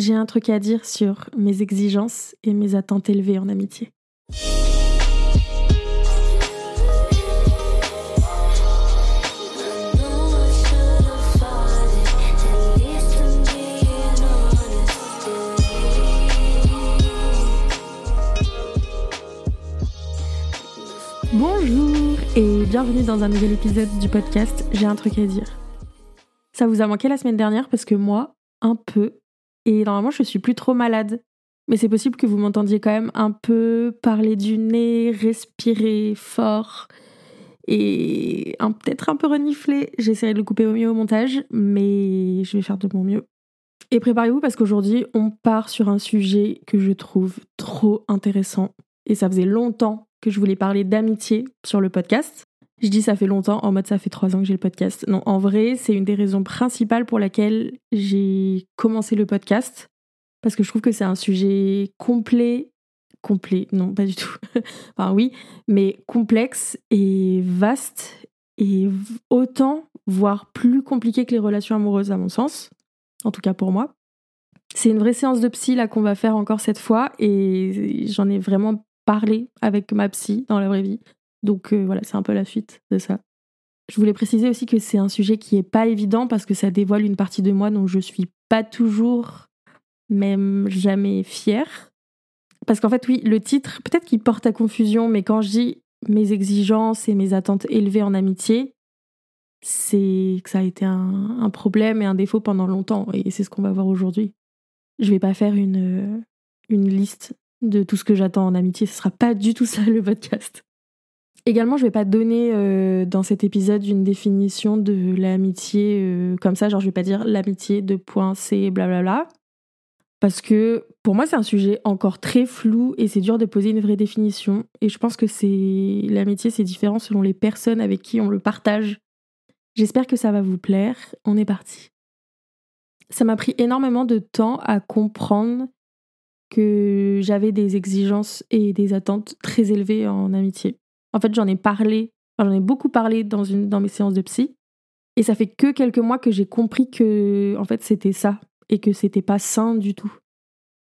j'ai un truc à dire sur mes exigences et mes attentes élevées en amitié. Bonjour et bienvenue dans un nouvel épisode du podcast J'ai un truc à dire. Ça vous a manqué la semaine dernière parce que moi, un peu, et normalement je suis plus trop malade. Mais c'est possible que vous m'entendiez quand même un peu parler du nez, respirer fort et peut-être un peu renifler. J'essaierai de le couper au mieux au montage, mais je vais faire de mon mieux. Et préparez-vous parce qu'aujourd'hui on part sur un sujet que je trouve trop intéressant. Et ça faisait longtemps que je voulais parler d'amitié sur le podcast. Je dis ça fait longtemps, en mode ça fait trois ans que j'ai le podcast. Non, en vrai, c'est une des raisons principales pour laquelle j'ai commencé le podcast. Parce que je trouve que c'est un sujet complet. Complet, non, pas du tout. enfin, oui, mais complexe et vaste et autant, voire plus compliqué que les relations amoureuses, à mon sens. En tout cas pour moi. C'est une vraie séance de psy là qu'on va faire encore cette fois et j'en ai vraiment parler avec ma psy dans la vraie vie. Donc euh, voilà, c'est un peu la suite de ça. Je voulais préciser aussi que c'est un sujet qui est pas évident parce que ça dévoile une partie de moi dont je suis pas toujours, même jamais fière. Parce qu'en fait, oui, le titre, peut-être qu'il porte à confusion, mais quand je dis mes exigences et mes attentes élevées en amitié, c'est que ça a été un, problème et un défaut pendant longtemps, et c'est ce qu'on va voir aujourd'hui. Je vais pas faire une, une liste de tout ce que j'attends en amitié. Ce sera pas du tout ça le podcast. Également, je vais pas donner euh, dans cet épisode une définition de l'amitié euh, comme ça, genre je vais pas dire l'amitié de point C, blablabla. Parce que pour moi, c'est un sujet encore très flou et c'est dur de poser une vraie définition. Et je pense que l'amitié, c'est différent selon les personnes avec qui on le partage. J'espère que ça va vous plaire. On est parti. Ça m'a pris énormément de temps à comprendre que j'avais des exigences et des attentes très élevées en amitié. En fait, j'en ai parlé, j'en ai beaucoup parlé dans, une, dans mes séances de psy. Et ça fait que quelques mois que j'ai compris que, en fait, c'était ça et que c'était pas sain du tout.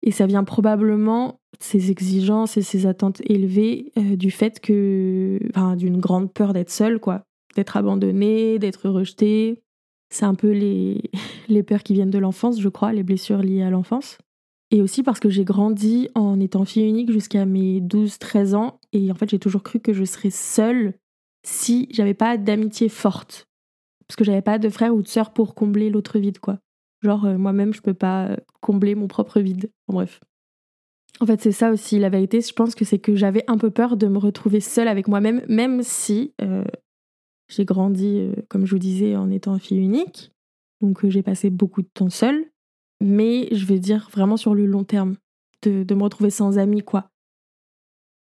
Et ça vient probablement, ces exigences et ces attentes élevées, euh, du fait que, enfin, d'une grande peur d'être seule, quoi. D'être abandonnée, d'être rejetée. C'est un peu les, les peurs qui viennent de l'enfance, je crois, les blessures liées à l'enfance. Et aussi parce que j'ai grandi en étant fille unique jusqu'à mes 12-13 ans. Et en fait, j'ai toujours cru que je serais seule si j'avais pas d'amitié forte. Parce que j'avais pas de frère ou de sœur pour combler l'autre vide, quoi. Genre, euh, moi-même, je peux pas combler mon propre vide. En bref. En fait, c'est ça aussi la vérité. Je pense que c'est que j'avais un peu peur de me retrouver seule avec moi-même, même si euh, j'ai grandi, euh, comme je vous disais, en étant fille unique. Donc, j'ai passé beaucoup de temps seule mais je veux dire vraiment sur le long terme, de, de me retrouver sans amis, quoi.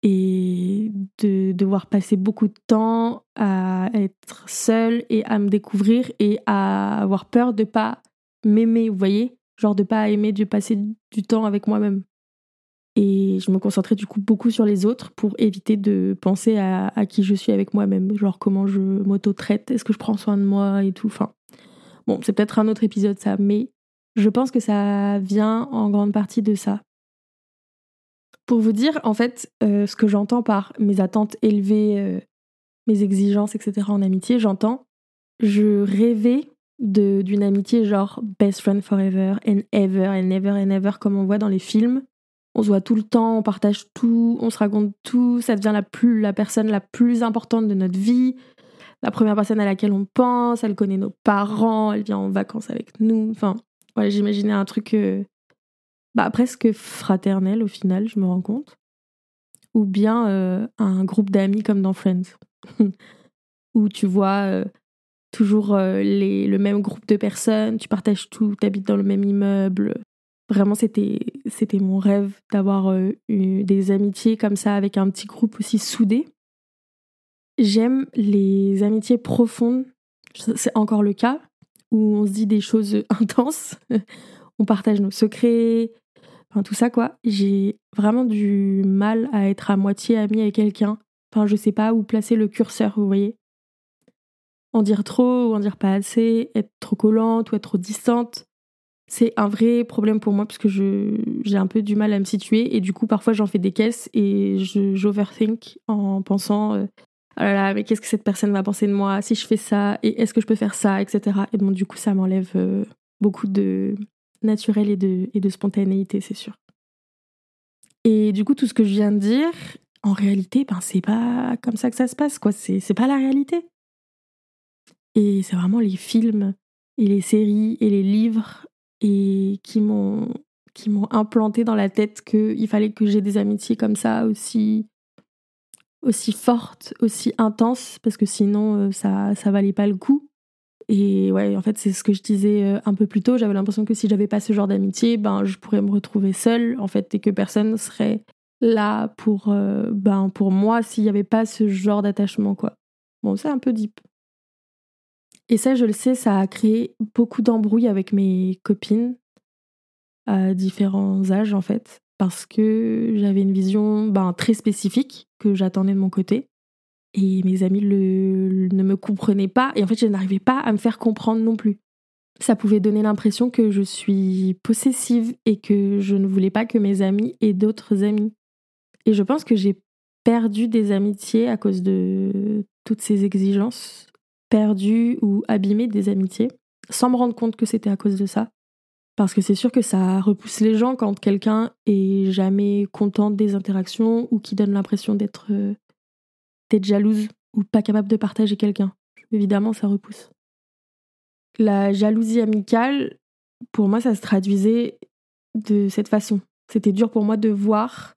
Et de devoir passer beaucoup de temps à être seule et à me découvrir et à avoir peur de pas m'aimer, vous voyez? Genre de pas aimer de passer du temps avec moi-même. Et je me concentrais du coup beaucoup sur les autres pour éviter de penser à, qui je suis avec moi-même, genre comment je m'auto-traite, est-ce que je prends soin de moi et tout. Enfin, bon, c'est peut-être un autre épisode ça, mais je pense que ça vient en grande partie de ça. Pour vous dire, en fait, euh, ce que j'entends par mes attentes élevées, euh, mes exigences, etc. en amitié, j'entends, je rêvais d'une amitié genre best friend forever and ever and ever and ever comme on voit dans les films. On se voit tout le temps, on partage tout, on se raconte tout, ça devient la, plus, la personne la plus importante de notre vie, la première personne à laquelle on pense, elle connaît nos parents, elle vient en vacances avec nous, enfin, Ouais, j'imaginais un truc euh, bah, presque fraternel au final, je me rends compte. Ou bien euh, un groupe d'amis comme dans Friends, où tu vois euh, toujours les, le même groupe de personnes, tu partages tout, tu habites dans le même immeuble. Vraiment, c'était, c'était mon rêve d'avoir des amitiés comme ça avec un petit groupe aussi soudé. J'aime les amitiés profondes, c'est encore le cas, où on se dit des choses intenses, on partage nos secrets, enfin tout ça quoi. J'ai vraiment du mal à être à moitié amie avec quelqu'un. Enfin, je sais pas où placer le curseur, vous voyez. En dire trop ou en dire pas assez, être trop collante ou être trop distante. c'est un vrai problème pour moi parce que j'ai un peu du mal à me situer et du coup parfois j'en fais des caisses et j'overthink en pensant euh, oh là là mais qu'est-ce que cette personne va penser de moi? Si je fais ça et est-ce que je peux faire ça? etc et donc du coup ça m'enlève euh, beaucoup de naturel et de, et de spontanéité c'est sûr. Et du coup tout ce que je viens de dire en réalité ben c'est pas comme ça que ça se passe quoi. C'est pas la réalité. Et c'est vraiment les films et les séries et les livres et qui m'ont qui m'ont implanté dans la tête qu'il fallait que j'ai des amitiés comme ça aussi aussi fortes, aussi intenses parce que sinon euh, ça ça valait pas le coup. Et ouais, en fait, c'est ce que je disais euh, un peu plus tôt, j'avais l'impression que si j'avais pas ce genre d'amitié, ben je pourrais me retrouver seule en fait et que personne serait là pour euh, ben pour moi s'il y avait pas ce genre d'attachement quoi. Bon, c'est un peu deep. Et ça, je le sais, ça a créé beaucoup d'embrouilles avec mes copines à différents âges, en fait, parce que j'avais une vision ben, très spécifique que j'attendais de mon côté. Et mes amis ne me comprenaient pas. Et en fait, je n'arrivais pas à me faire comprendre non plus. Ça pouvait donner l'impression que je suis possessive et que je ne voulais pas que mes amis aient d'autres amis. Et je pense que j'ai perdu des amitiés à cause de toutes ces exigences perdu ou abîmé des amitiés, sans me rendre compte que c'était à cause de ça. Parce que c'est sûr que ça repousse les gens quand quelqu'un est jamais content des interactions ou qui donne l'impression d'être jalouse ou pas capable de partager quelqu'un. Évidemment, ça repousse. La jalousie amicale, pour moi, ça se traduisait de cette façon. C'était dur pour moi de voir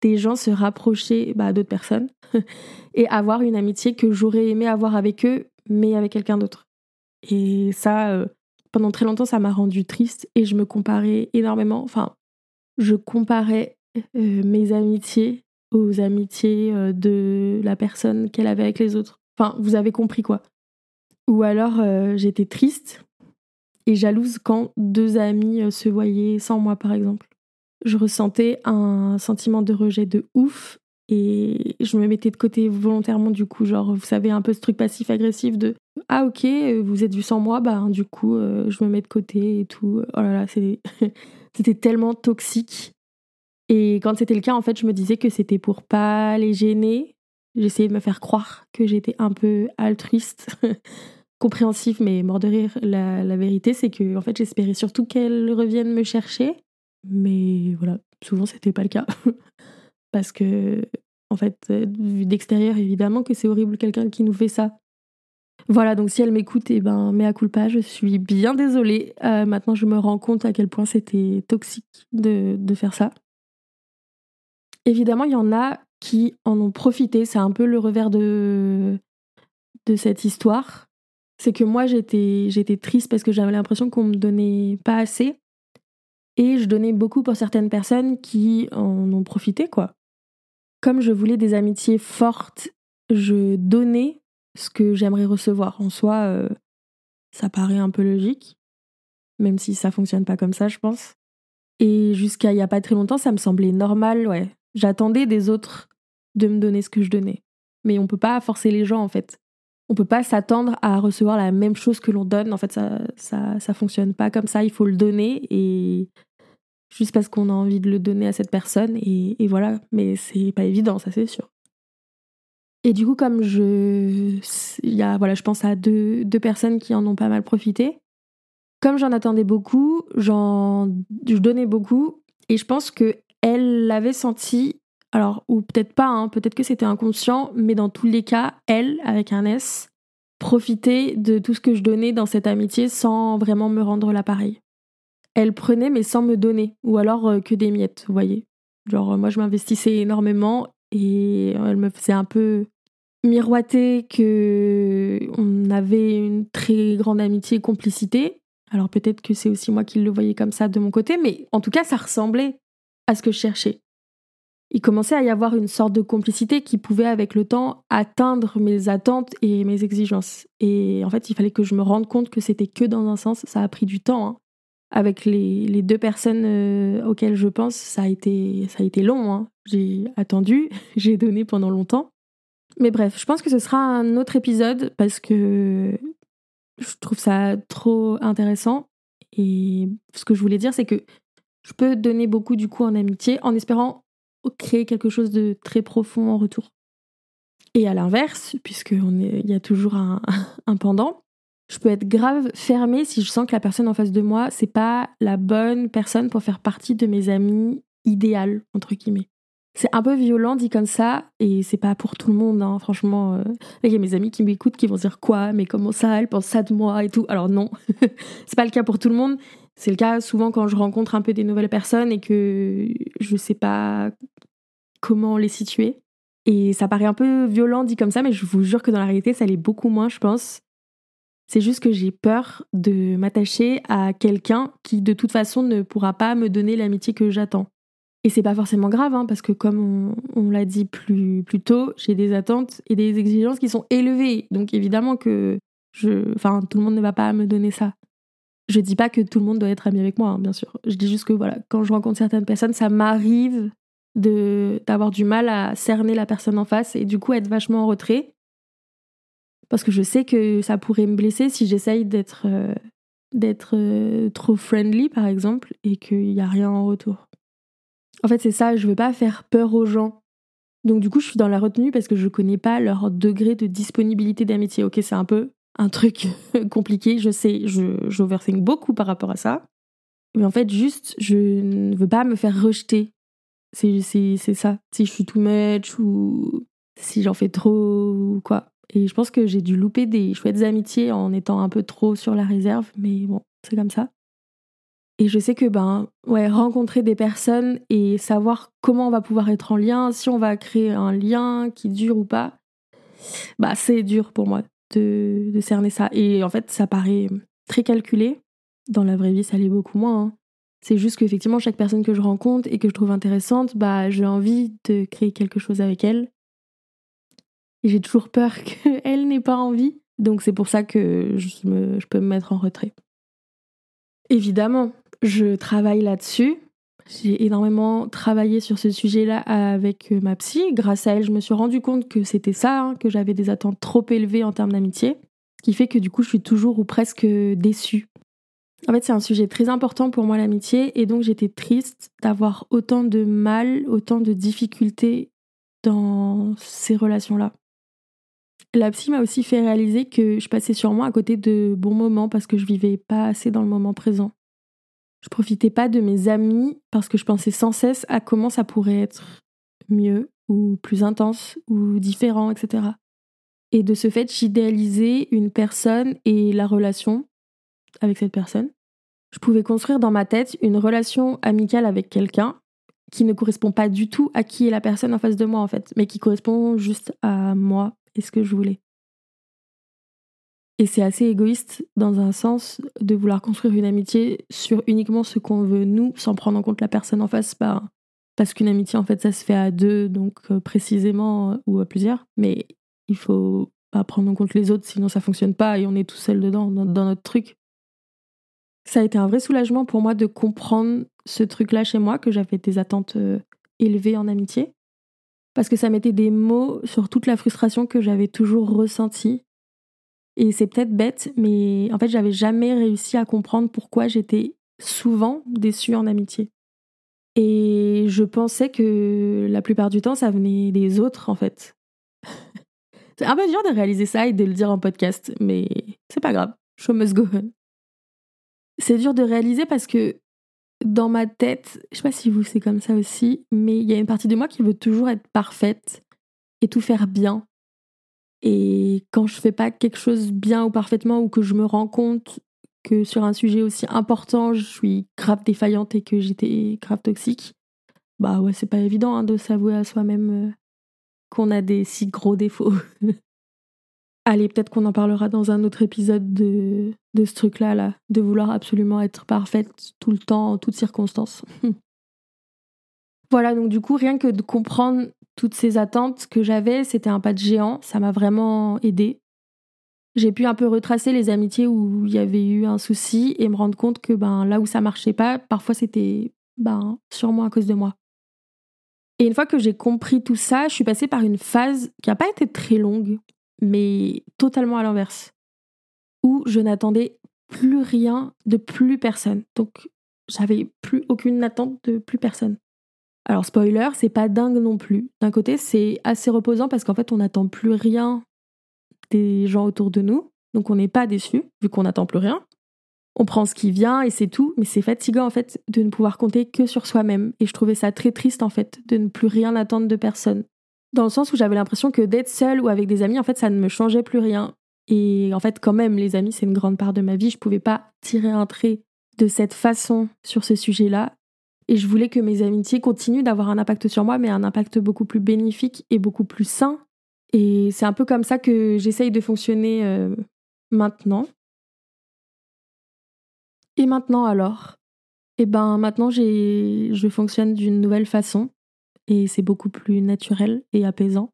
des gens se rapprocher bah, d'autres personnes et avoir une amitié que j'aurais aimé avoir avec eux, mais avec quelqu'un d'autre. Et ça, euh, pendant très longtemps, ça m'a rendu triste et je me comparais énormément. Enfin, je comparais euh, mes amitiés aux amitiés euh, de la personne qu'elle avait avec les autres. Enfin, vous avez compris quoi. Ou alors, j'étais triste et jalouse quand deux amis se voyaient sans moi, par exemple. Je ressentais un sentiment de rejet de ouf et je me mettais de côté volontairement, du coup, genre, vous savez, un peu ce truc passif-agressif de Ah, ok, vous êtes vu sans moi, bah, du coup, euh, je me mets de côté et tout. Oh là là, c'était tellement toxique. Et quand c'était le cas, en fait, je me disais que c'était pour pas les gêner. J'essayais de me faire croire que j'étais un peu altruiste, compréhensif, mais mort de rire. La, vérité, c'est que, en fait, j'espérais surtout qu'elle revienne me chercher. Mais voilà, souvent, c'était pas le cas. Parce que, en fait, euh, vu d'extérieur, évidemment que c'est horrible quelqu'un qui nous fait ça. Voilà, donc si elle m'écoute, eh ben, mea culpa, je suis bien désolée. Euh, maintenant, je me rends compte à quel point c'était toxique de faire ça. Évidemment, il y en a qui en ont profité. C'est un peu le revers de, de cette histoire. C'est que moi, j'étais, triste parce que j'avais l'impression qu'on me donnait pas assez. Et je donnais beaucoup pour certaines personnes qui en ont profité, quoi comme je voulais des amitiés fortes, je donnais ce que j'aimerais recevoir. En soi, euh, ça paraît un peu logique, même si ça fonctionne pas comme ça, je pense. Et jusqu'à il y a pas très longtemps, ça me semblait normal, ouais. J'attendais des autres de me donner ce que je donnais. Mais on peut pas forcer les gens, en fait. On peut pas s'attendre à recevoir la même chose que l'on donne. En fait, ça, ça, ça fonctionne pas comme ça. Il faut le donner et juste parce qu'on a envie de le donner à cette personne et, voilà. Mais c'est pas évident, ça c'est sûr. Et du coup, comme je, y a, voilà, je pense à deux, deux personnes qui en ont pas mal profité. Comme j'en attendais beaucoup, j'en, je donnais beaucoup et je pense que elle l'avait senti. Alors, ou peut-être pas, hein, peut-être que c'était inconscient, mais dans tous les cas, elle, avec un S, profitait de tout ce que je donnais dans cette amitié sans vraiment me rendre l'appareil elle prenait mais sans me donner, ou alors euh, que des miettes, vous voyez. Genre, moi, je m'investissais énormément et elle me faisait un peu miroiter que on avait une très grande amitié et complicité. Alors peut-être que c'est aussi moi qui le voyais comme ça de mon côté, mais en tout cas, ça ressemblait à ce que je cherchais. Il commençait à y avoir une sorte de complicité qui pouvait, avec le temps, atteindre mes attentes et mes exigences. Et en fait, il fallait que je me rende compte que c'était que dans un sens. Ça a pris du temps. Hein avec les, deux personnes euh, auxquelles je pense, ça a été, ça a été long. Hein. J'ai attendu, j'ai donné pendant longtemps. Mais bref, je pense que ce sera un autre épisode parce que je trouve ça trop intéressant Et ce que je voulais dire, c'est que je peux donner beaucoup du coup en amitié en espérant créer quelque chose de très profond en retour. Et à l'inverse, puisqu'il y a toujours un, pendant, je peux être grave fermée si je sens que la personne en face de moi, c'est pas la bonne personne pour faire partie de mes amis idéales, entre guillemets. C'est un peu violent dit comme ça, et c'est pas pour tout le monde, hein, franchement. Euh. Il y a mes amis qui m'écoutent qui vont dire quoi, mais comment ça, elle pense ça de moi et tout. Alors non, c'est pas le cas pour tout le monde. C'est le cas souvent quand je rencontre un peu des nouvelles personnes et que je sais pas comment les situer. Et ça paraît un peu violent dit comme ça, mais je vous jure que dans la réalité, ça l'est beaucoup moins, je pense. C'est juste que j'ai peur de m'attacher à quelqu'un qui de toute façon ne pourra pas me donner l'amitié que j'attends. Et c'est pas forcément grave, hein, parce que comme on, l'a dit plus, plus tôt, j'ai des attentes et des exigences qui sont élevées. Donc évidemment que je, enfin, tout le monde ne va pas me donner ça. Je dis pas que tout le monde doit être ami avec moi, hein, bien sûr. Je dis juste que voilà, quand je rencontre certaines personnes, ça m'arrive de d'avoir du mal à cerner la personne en face et du coup être vachement en retrait parce que je sais que ça pourrait me blesser si j'essaye d'être euh, d'être euh, trop friendly par exemple et qu'il n'y a rien en retour. En fait, c'est ça, je veux pas faire peur aux gens. Donc du coup, je suis dans la retenue parce que je connais pas leur degré de disponibilité d'amitié. Ok, c'est un peu un truc compliqué, je sais, je j'overthink beaucoup par rapport à ça. Mais en fait, juste, je ne veux pas me faire rejeter. C'est ça. Si je suis too much ou si j'en fais trop ou quoi. Et je pense que j'ai dû louper des chouettes amitiés en étant un peu trop sur la réserve, mais bon, c'est comme ça. Et je sais que ben ouais, rencontrer des personnes et savoir comment on va pouvoir être en lien, si on va créer un lien qui dure ou pas, bah c'est dur pour moi de, cerner ça. Et en fait, ça paraît très calculé. Dans la vraie vie, ça l'est beaucoup moins. Hein. C'est juste qu'effectivement, chaque personne que je rencontre et que je trouve intéressante, bah j'ai envie de créer quelque chose avec elle. Et j'ai toujours peur qu'elle n'ait pas envie. Donc c'est pour ça que je peux me mettre en retrait. Évidemment, je travaille là-dessus. J'ai énormément travaillé sur ce sujet-là avec euh, ma psy. Grâce à elle, je me suis rendu compte que c'était ça, hein, que j'avais des attentes trop élevées en termes d'amitié. Ce qui fait que du coup, je suis toujours ou presque déçue. En fait, c'est un sujet très important pour moi, l'amitié, et donc j'étais triste d'avoir autant de mal, autant de difficultés dans ces relations-là. La psy m'a aussi fait réaliser que je passais sûrement à côté de bons moments parce que je vivais pas assez dans le moment présent. Je profitais pas de mes amis parce que je pensais sans cesse à comment ça pourrait être mieux ou plus intense ou différent, etc. Et de ce fait, j'idéalisais une personne et la relation avec cette personne. Je pouvais construire dans ma tête une relation amicale avec quelqu'un qui ne correspond pas du tout à qui est la personne en face de moi en fait, mais qui correspond juste à moi et ce que je voulais. Et c'est assez égoïste dans un sens de vouloir construire une amitié sur uniquement ce qu'on veut nous, sans prendre en compte la personne en face, bah, parce qu'une amitié en fait ça se fait à deux, donc euh, précisément, euh, ou à plusieurs, mais il faut pas prendre en compte les autres, sinon ça fonctionne pas et on est tout seul dedans, dans, notre truc. Ça a été un vrai soulagement pour moi de comprendre ce truc-là chez moi, que j'avais des attentes euh, élevées en amitié, parce que ça mettait des mots sur toute la frustration que j'avais toujours ressentie et c'est peut-être bête, mais en fait, j'avais jamais réussi à comprendre pourquoi j'étais souvent déçue en amitié. Et je pensais que la plupart du temps, ça venait des autres, en fait. c'est un peu dur de réaliser ça et de le dire en podcast, mais c'est pas grave. Show must go on. C'est dur de réaliser parce que dans ma tête, je sais pas si vous c'est comme ça aussi, mais il y a une partie de moi qui veut toujours être parfaite et tout faire bien et quand je fais pas quelque chose bien ou parfaitement ou que je me rends compte que sur un sujet aussi important, je suis grave défaillante et que j'étais grave toxique, bah ouais, c'est pas évident hein, de s'avouer à soi-même euh, qu'on a des si gros défauts. Allez, peut-être qu'on en parlera dans un autre épisode de, de ce truc-là, là, de vouloir absolument être parfaite tout le temps, en toutes circonstances. voilà, donc du coup, rien que de comprendre toutes ces attentes que j'avais, c'était un pas de géant. Ça m'a vraiment aidé. J'ai pu un peu retracer les amitiés où il y avait eu un souci et me rendre compte que ben, là où ça marchait pas, parfois c'était ben, sûrement à cause de moi. Et une fois que j'ai compris tout ça, je suis passée par une phase qui n'a pas été très longue, mais totalement à l'inverse, où je n'attendais plus rien de plus personne. Donc j'avais plus aucune attente de plus personne. Alors spoiler, c'est pas dingue non plus. D'un côté, c'est assez reposant parce qu'en fait, on n'attend plus rien des gens autour de nous. Donc on n'est pas déçu vu qu'on n'attend plus rien. On prend ce qui vient et c'est tout, mais c'est fatigant en fait de ne pouvoir compter que sur soi-même. Et je trouvais ça très triste en fait de ne plus rien attendre de personne. Dans le sens où j'avais l'impression que d'être seule ou avec des amis, en fait, ça ne me changeait plus rien. Et en fait, quand même, les amis, c'est une grande part de ma vie. Je pouvais pas tirer un trait de cette façon sur ce sujet-là. Et je voulais que mes amitiés continuent d'avoir un impact sur moi, mais un impact beaucoup plus bénéfique et beaucoup plus sain. Et c'est un peu comme ça que j'essaye de fonctionner euh, maintenant. Et maintenant alors? Eh ben maintenant je fonctionne d'une nouvelle façon et c'est beaucoup plus naturel et apaisant.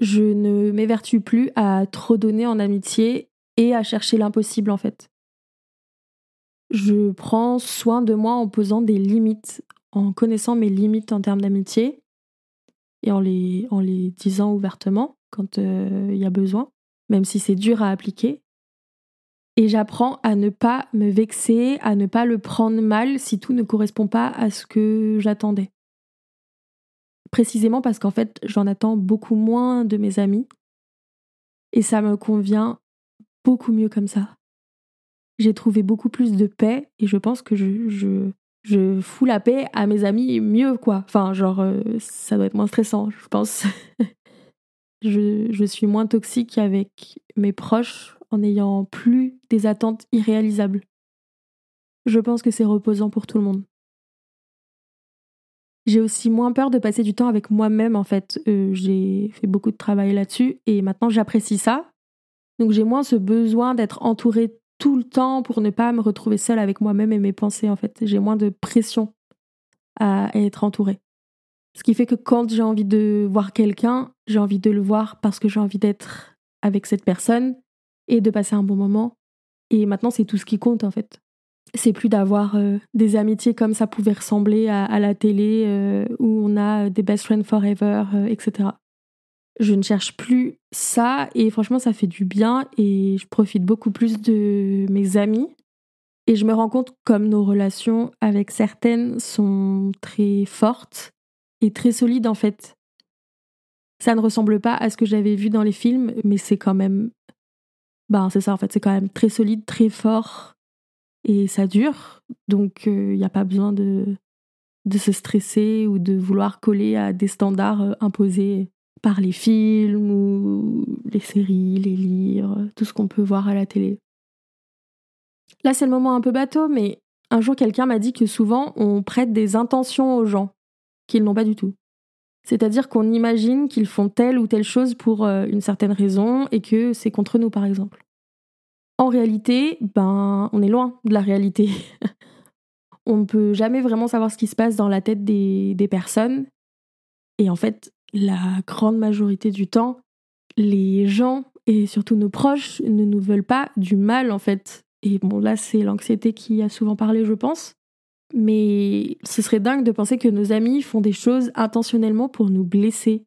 Je ne m'évertue plus à trop donner en amitié et à chercher l'impossible en fait. Je prends soin de moi en posant des limites, en connaissant mes limites en termes d'amitié et en les, disant ouvertement quand il euh, y a besoin, même si c'est dur à appliquer. Et j'apprends à ne pas me vexer, à ne pas le prendre mal si tout ne correspond pas à ce que j'attendais. Précisément parce qu'en fait, j'en attends beaucoup moins de mes amis. Et ça me convient beaucoup mieux comme ça j'ai trouvé beaucoup plus de paix et je pense que je, je, je fous la paix à mes amis mieux, quoi. Enfin, genre, euh, ça doit être moins stressant, je pense. je, je suis moins toxique avec mes proches en n'ayant plus des attentes irréalisables. Je pense que c'est reposant pour tout le monde. J'ai aussi moins peur de passer du temps avec moi-même en fait. Euh, j'ai fait beaucoup de travail là-dessus et maintenant j'apprécie ça. Donc j'ai moins ce besoin d'être entourée tout le temps pour ne pas me retrouver seule avec moi-même et mes pensées en fait. J'ai moins de pression à être entourée. Ce qui fait que quand j'ai envie de voir quelqu'un, j'ai envie de le voir parce que j'ai envie d'être avec cette personne et de passer un bon moment. Et maintenant, c'est tout ce qui compte en fait. C'est plus d'avoir euh, des amitiés comme ça pouvait ressembler à, la télé euh, où on a des best friends forever, euh, etc. Je ne cherche plus ça et franchement ça fait du bien et je profite beaucoup plus de mes amis. Et je me rends compte comme nos relations avec certaines sont très fortes et très solides en fait. Ça ne ressemble pas à ce que j'avais vu dans les films mais c'est quand même ben c'est ça en fait, c'est quand même très solide, très fort et ça dure. Donc il euh, n'y a pas besoin de de se stresser ou de vouloir coller à des standards euh, imposés par les films ou les séries, les livres, tout ce qu'on peut voir à la télé. Là, c'est le moment un peu bateau, mais un jour, quelqu'un m'a dit que souvent, on prête des intentions aux gens qu'ils n'ont pas du tout. C'est-à-dire qu'on imagine qu'ils font telle ou telle chose pour euh, une certaine raison et que c'est contre nous, par exemple. En réalité, ben, on est loin de la réalité. on ne peut jamais vraiment savoir ce qui se passe dans la tête des, des personnes. Et en fait, la grande majorité du temps, les gens et surtout nos proches ne nous veulent pas du mal en fait. Et bon, là, c'est l'anxiété qui a souvent parlé, je pense. Mais ce serait dingue de penser que nos amis font des choses intentionnellement pour nous blesser.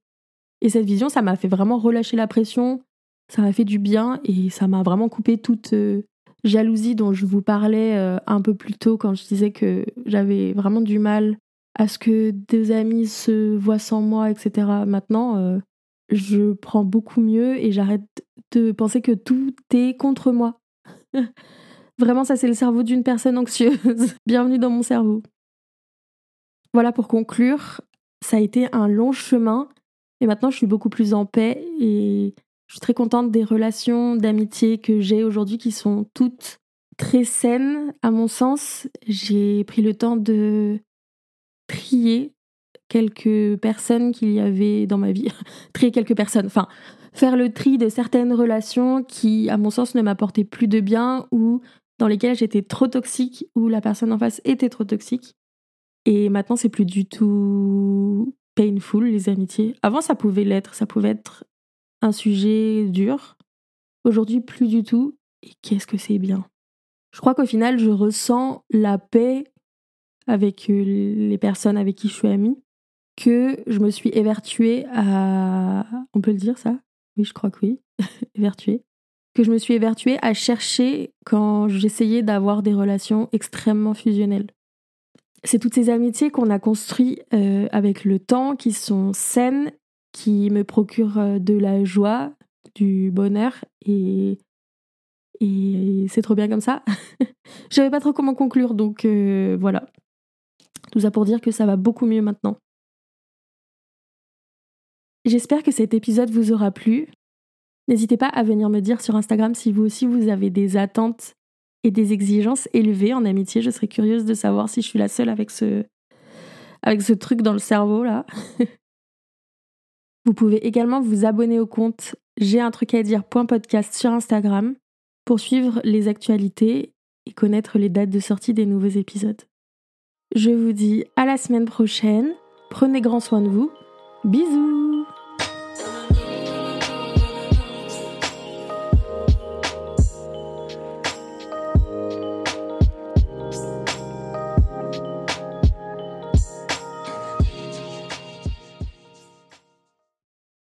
Et cette vision, ça m'a fait vraiment relâcher la pression, ça m'a fait du bien et ça m'a vraiment coupé toute euh, jalousie dont je vous parlais euh, un peu plus tôt quand je disais que j'avais vraiment du mal à ce que des amis se voient sans moi, etc. Maintenant, euh, je prends beaucoup mieux et j'arrête de penser que tout est contre moi. Vraiment, ça c'est le cerveau d'une personne anxieuse. Bienvenue dans mon cerveau. Voilà pour conclure, ça a été un long chemin et maintenant je suis beaucoup plus en paix et je suis très contente des relations d'amitié que j'ai aujourd'hui qui sont toutes très saines à mon sens. J'ai pris le temps de trier quelques personnes qu'il y avait dans ma vie. trier quelques personnes. Enfin, faire le tri de certaines relations qui, à mon sens, ne m'apportaient plus de bien ou dans lesquelles j'étais trop toxique ou la personne en face était trop toxique. Et maintenant, c'est plus du tout painful, les amitiés. Avant, ça pouvait l'être. Ça pouvait être un sujet dur. Aujourd'hui, plus du tout. Et qu'est-ce que c'est bien? Je crois qu'au final, je ressens la paix avec euh, les personnes avec qui je suis amie que je me suis évertuée à... On peut le dire ça? Oui, je crois que oui. évertuée. que je me suis évertuée à chercher quand j'essayais d'avoir des relations extrêmement fusionnelles. C'est toutes ces amitiés qu'on a construites euh, avec le temps, qui sont saines, qui me procurent euh, de la joie, du bonheur et, et c'est trop bien comme ça. Je savais pas trop comment conclure, donc voilà. Tout ça pour dire que ça va beaucoup mieux maintenant. J'espère que cet épisode vous aura plu. N'hésitez pas à venir me dire sur Instagram si vous aussi vous avez des attentes et des exigences élevées en amitié. Je serais curieuse de savoir si je suis la seule avec ce, avec ce truc dans le cerveau là. vous pouvez également vous abonner au compte j'ai un truc à dire podcast sur Instagram pour suivre les actualités et connaître les dates de sortie des nouveaux épisodes. Je vous dis à la semaine prochaine. Prenez grand soin de vous. Bisous